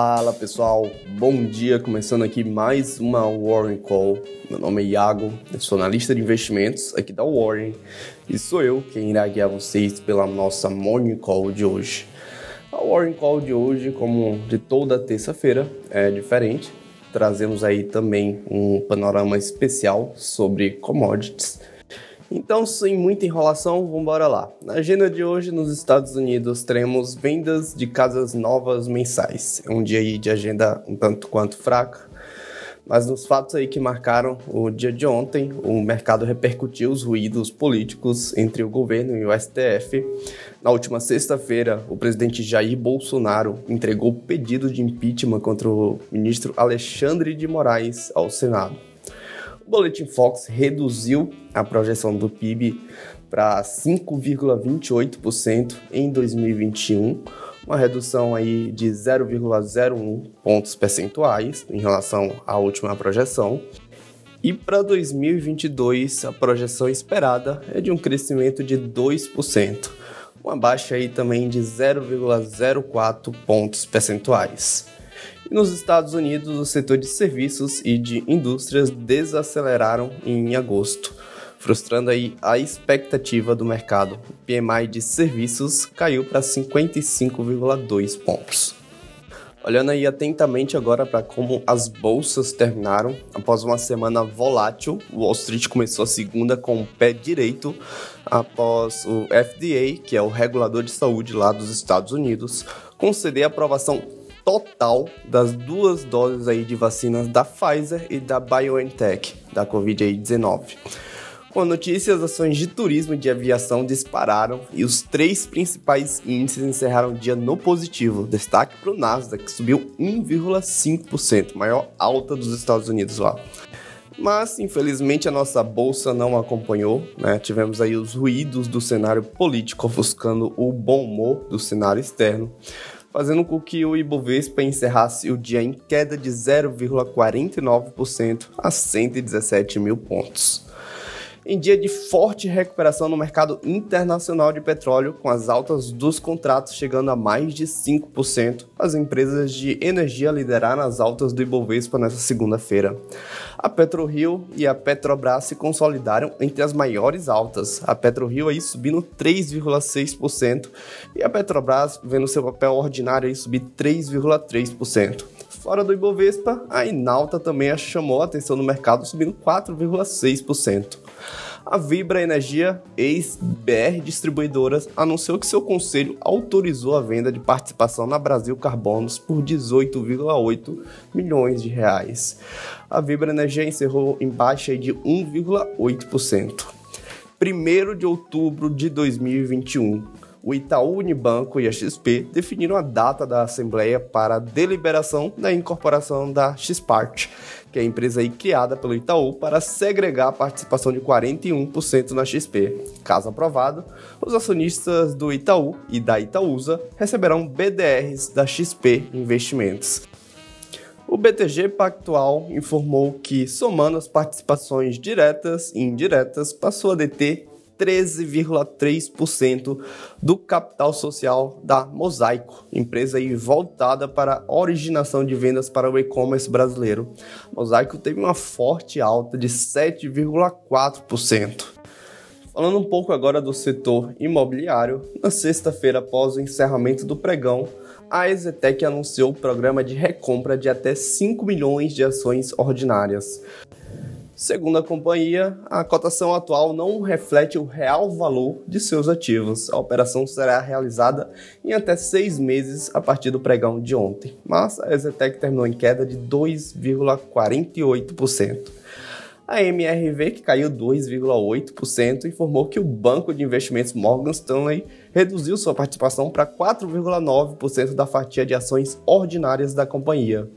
Fala pessoal, bom dia. Começando aqui mais uma Warren Call. Meu nome é Iago, eu sou analista de investimentos aqui da Warren e sou eu quem irá guiar vocês pela nossa Morning Call de hoje. A Warren Call de hoje, como de toda terça-feira, é diferente. Trazemos aí também um panorama especial sobre commodities então, sem muita enrolação, vamos embora lá. Na agenda de hoje, nos Estados Unidos, teremos vendas de casas novas mensais. É um dia aí de agenda um tanto quanto fraca, mas nos fatos aí que marcaram o dia de ontem, o mercado repercutiu os ruídos políticos entre o governo e o STF. Na última sexta-feira, o presidente Jair Bolsonaro entregou pedido de impeachment contra o ministro Alexandre de Moraes ao Senado. O Boletim Fox reduziu a projeção do PIB para 5,28% em 2021, uma redução aí de 0,01 pontos percentuais em relação à última projeção. E para 2022, a projeção esperada é de um crescimento de 2%, uma baixa aí também de 0,04 pontos percentuais. E nos Estados Unidos, o setor de serviços e de indústrias desaceleraram em agosto, frustrando aí a expectativa do mercado. O PMI de serviços caiu para 55,2 pontos. Olhando aí atentamente agora para como as bolsas terminaram, após uma semana volátil, o Wall Street começou a segunda com o pé direito após o FDA, que é o regulador de saúde lá dos Estados Unidos, conceder aprovação total das duas doses aí de vacinas da Pfizer e da BioNTech da Covid-19. Com a notícia, as ações de turismo e de aviação dispararam e os três principais índices encerraram o dia no positivo. Destaque para o Nasdaq, que subiu 1,5%, maior alta dos Estados Unidos lá. Mas, infelizmente, a nossa bolsa não acompanhou. Né? Tivemos aí os ruídos do cenário político ofuscando o bom humor do cenário externo fazendo com que o Ibovespa encerrasse o dia em queda de 0,49% a 117 mil pontos em dia de forte recuperação no mercado internacional de petróleo, com as altas dos contratos chegando a mais de 5%. As empresas de energia lideraram as altas do Ibovespa nesta segunda-feira. A PetroRio e a Petrobras se consolidaram entre as maiores altas. A PetroRio aí subindo 3,6% e a Petrobras vendo seu papel ordinário aí subir 3,3%. Fora do Ibovespa, a Inalta também chamou a atenção no mercado, subindo 4,6%. A Vibra Energia, ex-BR Distribuidoras, anunciou que seu conselho autorizou a venda de participação na Brasil Carbonos por 18,8 milhões de reais. A Vibra Energia encerrou em baixa de 1,8%. 1 de outubro de 2021, o Itaú Unibanco e a XP definiram a data da Assembleia para a deliberação da incorporação da Xpart, que é a empresa criada pelo Itaú para segregar a participação de 41% na XP. Caso aprovado, os acionistas do Itaú e da Itaúsa receberão BDRs da XP Investimentos. O BTG Pactual informou que, somando as participações diretas e indiretas, passou a deter 13,3% do capital social da Mosaico, empresa voltada para a originação de vendas para o e-commerce brasileiro. Mosaico teve uma forte alta de 7,4%. Falando um pouco agora do setor imobiliário, na sexta-feira após o encerramento do pregão, a Exetec anunciou o programa de recompra de até 5 milhões de ações ordinárias. Segundo a companhia, a cotação atual não reflete o real valor de seus ativos. A operação será realizada em até seis meses a partir do pregão de ontem, mas a Exetec terminou em queda de 2,48%. A MRV, que caiu 2,8%, informou que o banco de investimentos Morgan Stanley reduziu sua participação para 4,9% da fatia de ações ordinárias da companhia.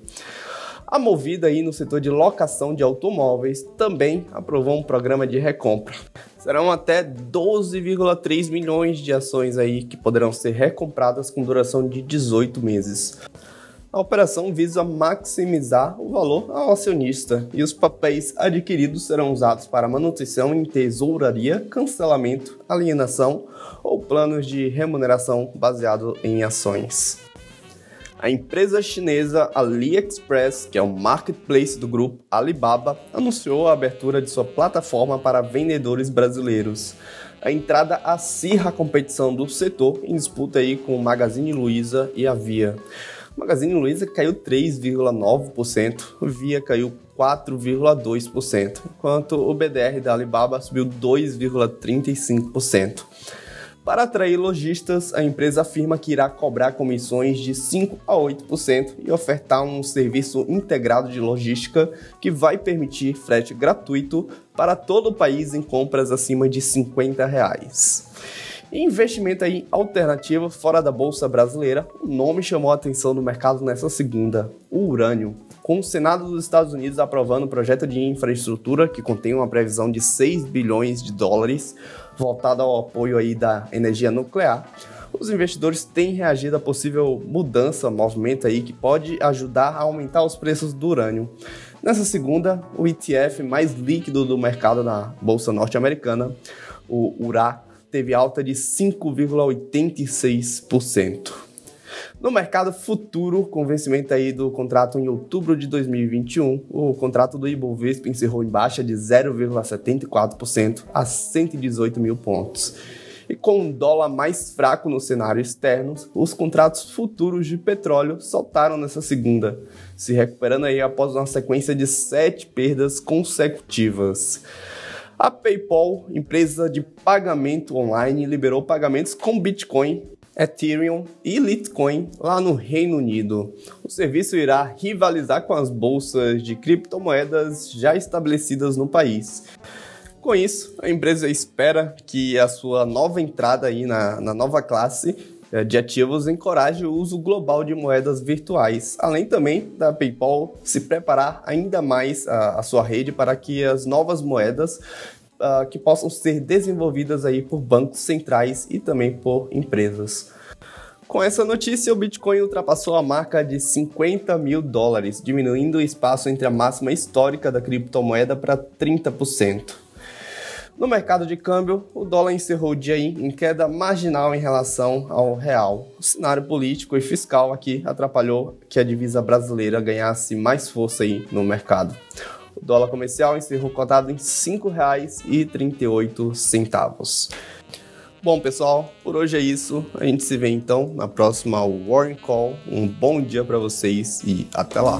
A Movida aí no setor de locação de automóveis também aprovou um programa de recompra. Serão até 12,3 milhões de ações aí que poderão ser recompradas com duração de 18 meses. A operação visa maximizar o valor ao acionista e os papéis adquiridos serão usados para manutenção em tesouraria, cancelamento, alienação ou planos de remuneração baseado em ações. A empresa chinesa AliExpress, que é o marketplace do grupo Alibaba, anunciou a abertura de sua plataforma para vendedores brasileiros. A entrada acirra a competição do setor em disputa aí com o Magazine Luiza e a Via. O Magazine Luiza caiu 3,9%, o Via caiu 4,2%, enquanto o BDR da Alibaba subiu 2,35%. Para atrair lojistas, a empresa afirma que irá cobrar comissões de 5 a 8% e ofertar um serviço integrado de logística que vai permitir frete gratuito para todo o país em compras acima de 50 reais. investimento aí alternativo fora da bolsa brasileira, o nome chamou a atenção do mercado nessa segunda, o urânio com o Senado dos Estados Unidos aprovando um projeto de infraestrutura que contém uma previsão de 6 bilhões de dólares voltado ao apoio aí da energia nuclear, os investidores têm reagido à possível mudança, movimento aí que pode ajudar a aumentar os preços do urânio. Nessa segunda, o ETF mais líquido do mercado na bolsa norte-americana, o URA, teve alta de 5,86%. No mercado futuro, com vencimento aí do contrato em outubro de 2021, o contrato do Ibovespa encerrou em baixa de 0,74% a 118 mil pontos. E com um dólar mais fraco no cenário externo, os contratos futuros de petróleo saltaram nessa segunda, se recuperando aí após uma sequência de sete perdas consecutivas. A PayPal, empresa de pagamento online, liberou pagamentos com Bitcoin Ethereum e Litecoin lá no Reino Unido. O serviço irá rivalizar com as bolsas de criptomoedas já estabelecidas no país. Com isso, a empresa espera que a sua nova entrada aí na, na nova classe eh, de ativos encoraje o uso global de moedas virtuais, além também da PayPal se preparar ainda mais a, a sua rede para que as novas moedas uh, que possam ser desenvolvidas aí por bancos centrais e também por empresas. Com essa notícia, o Bitcoin ultrapassou a marca de 50 mil dólares, diminuindo o espaço entre a máxima histórica da criptomoeda para 30%. No mercado de câmbio, o dólar encerrou o dia em queda marginal em relação ao real. O cenário político e fiscal aqui atrapalhou que a divisa brasileira ganhasse mais força aí no mercado. Dólar comercial encerrou cotado em R$ 5,38. Bom, pessoal, por hoje é isso. A gente se vê então na próxima Warren Call. Um bom dia para vocês e até lá.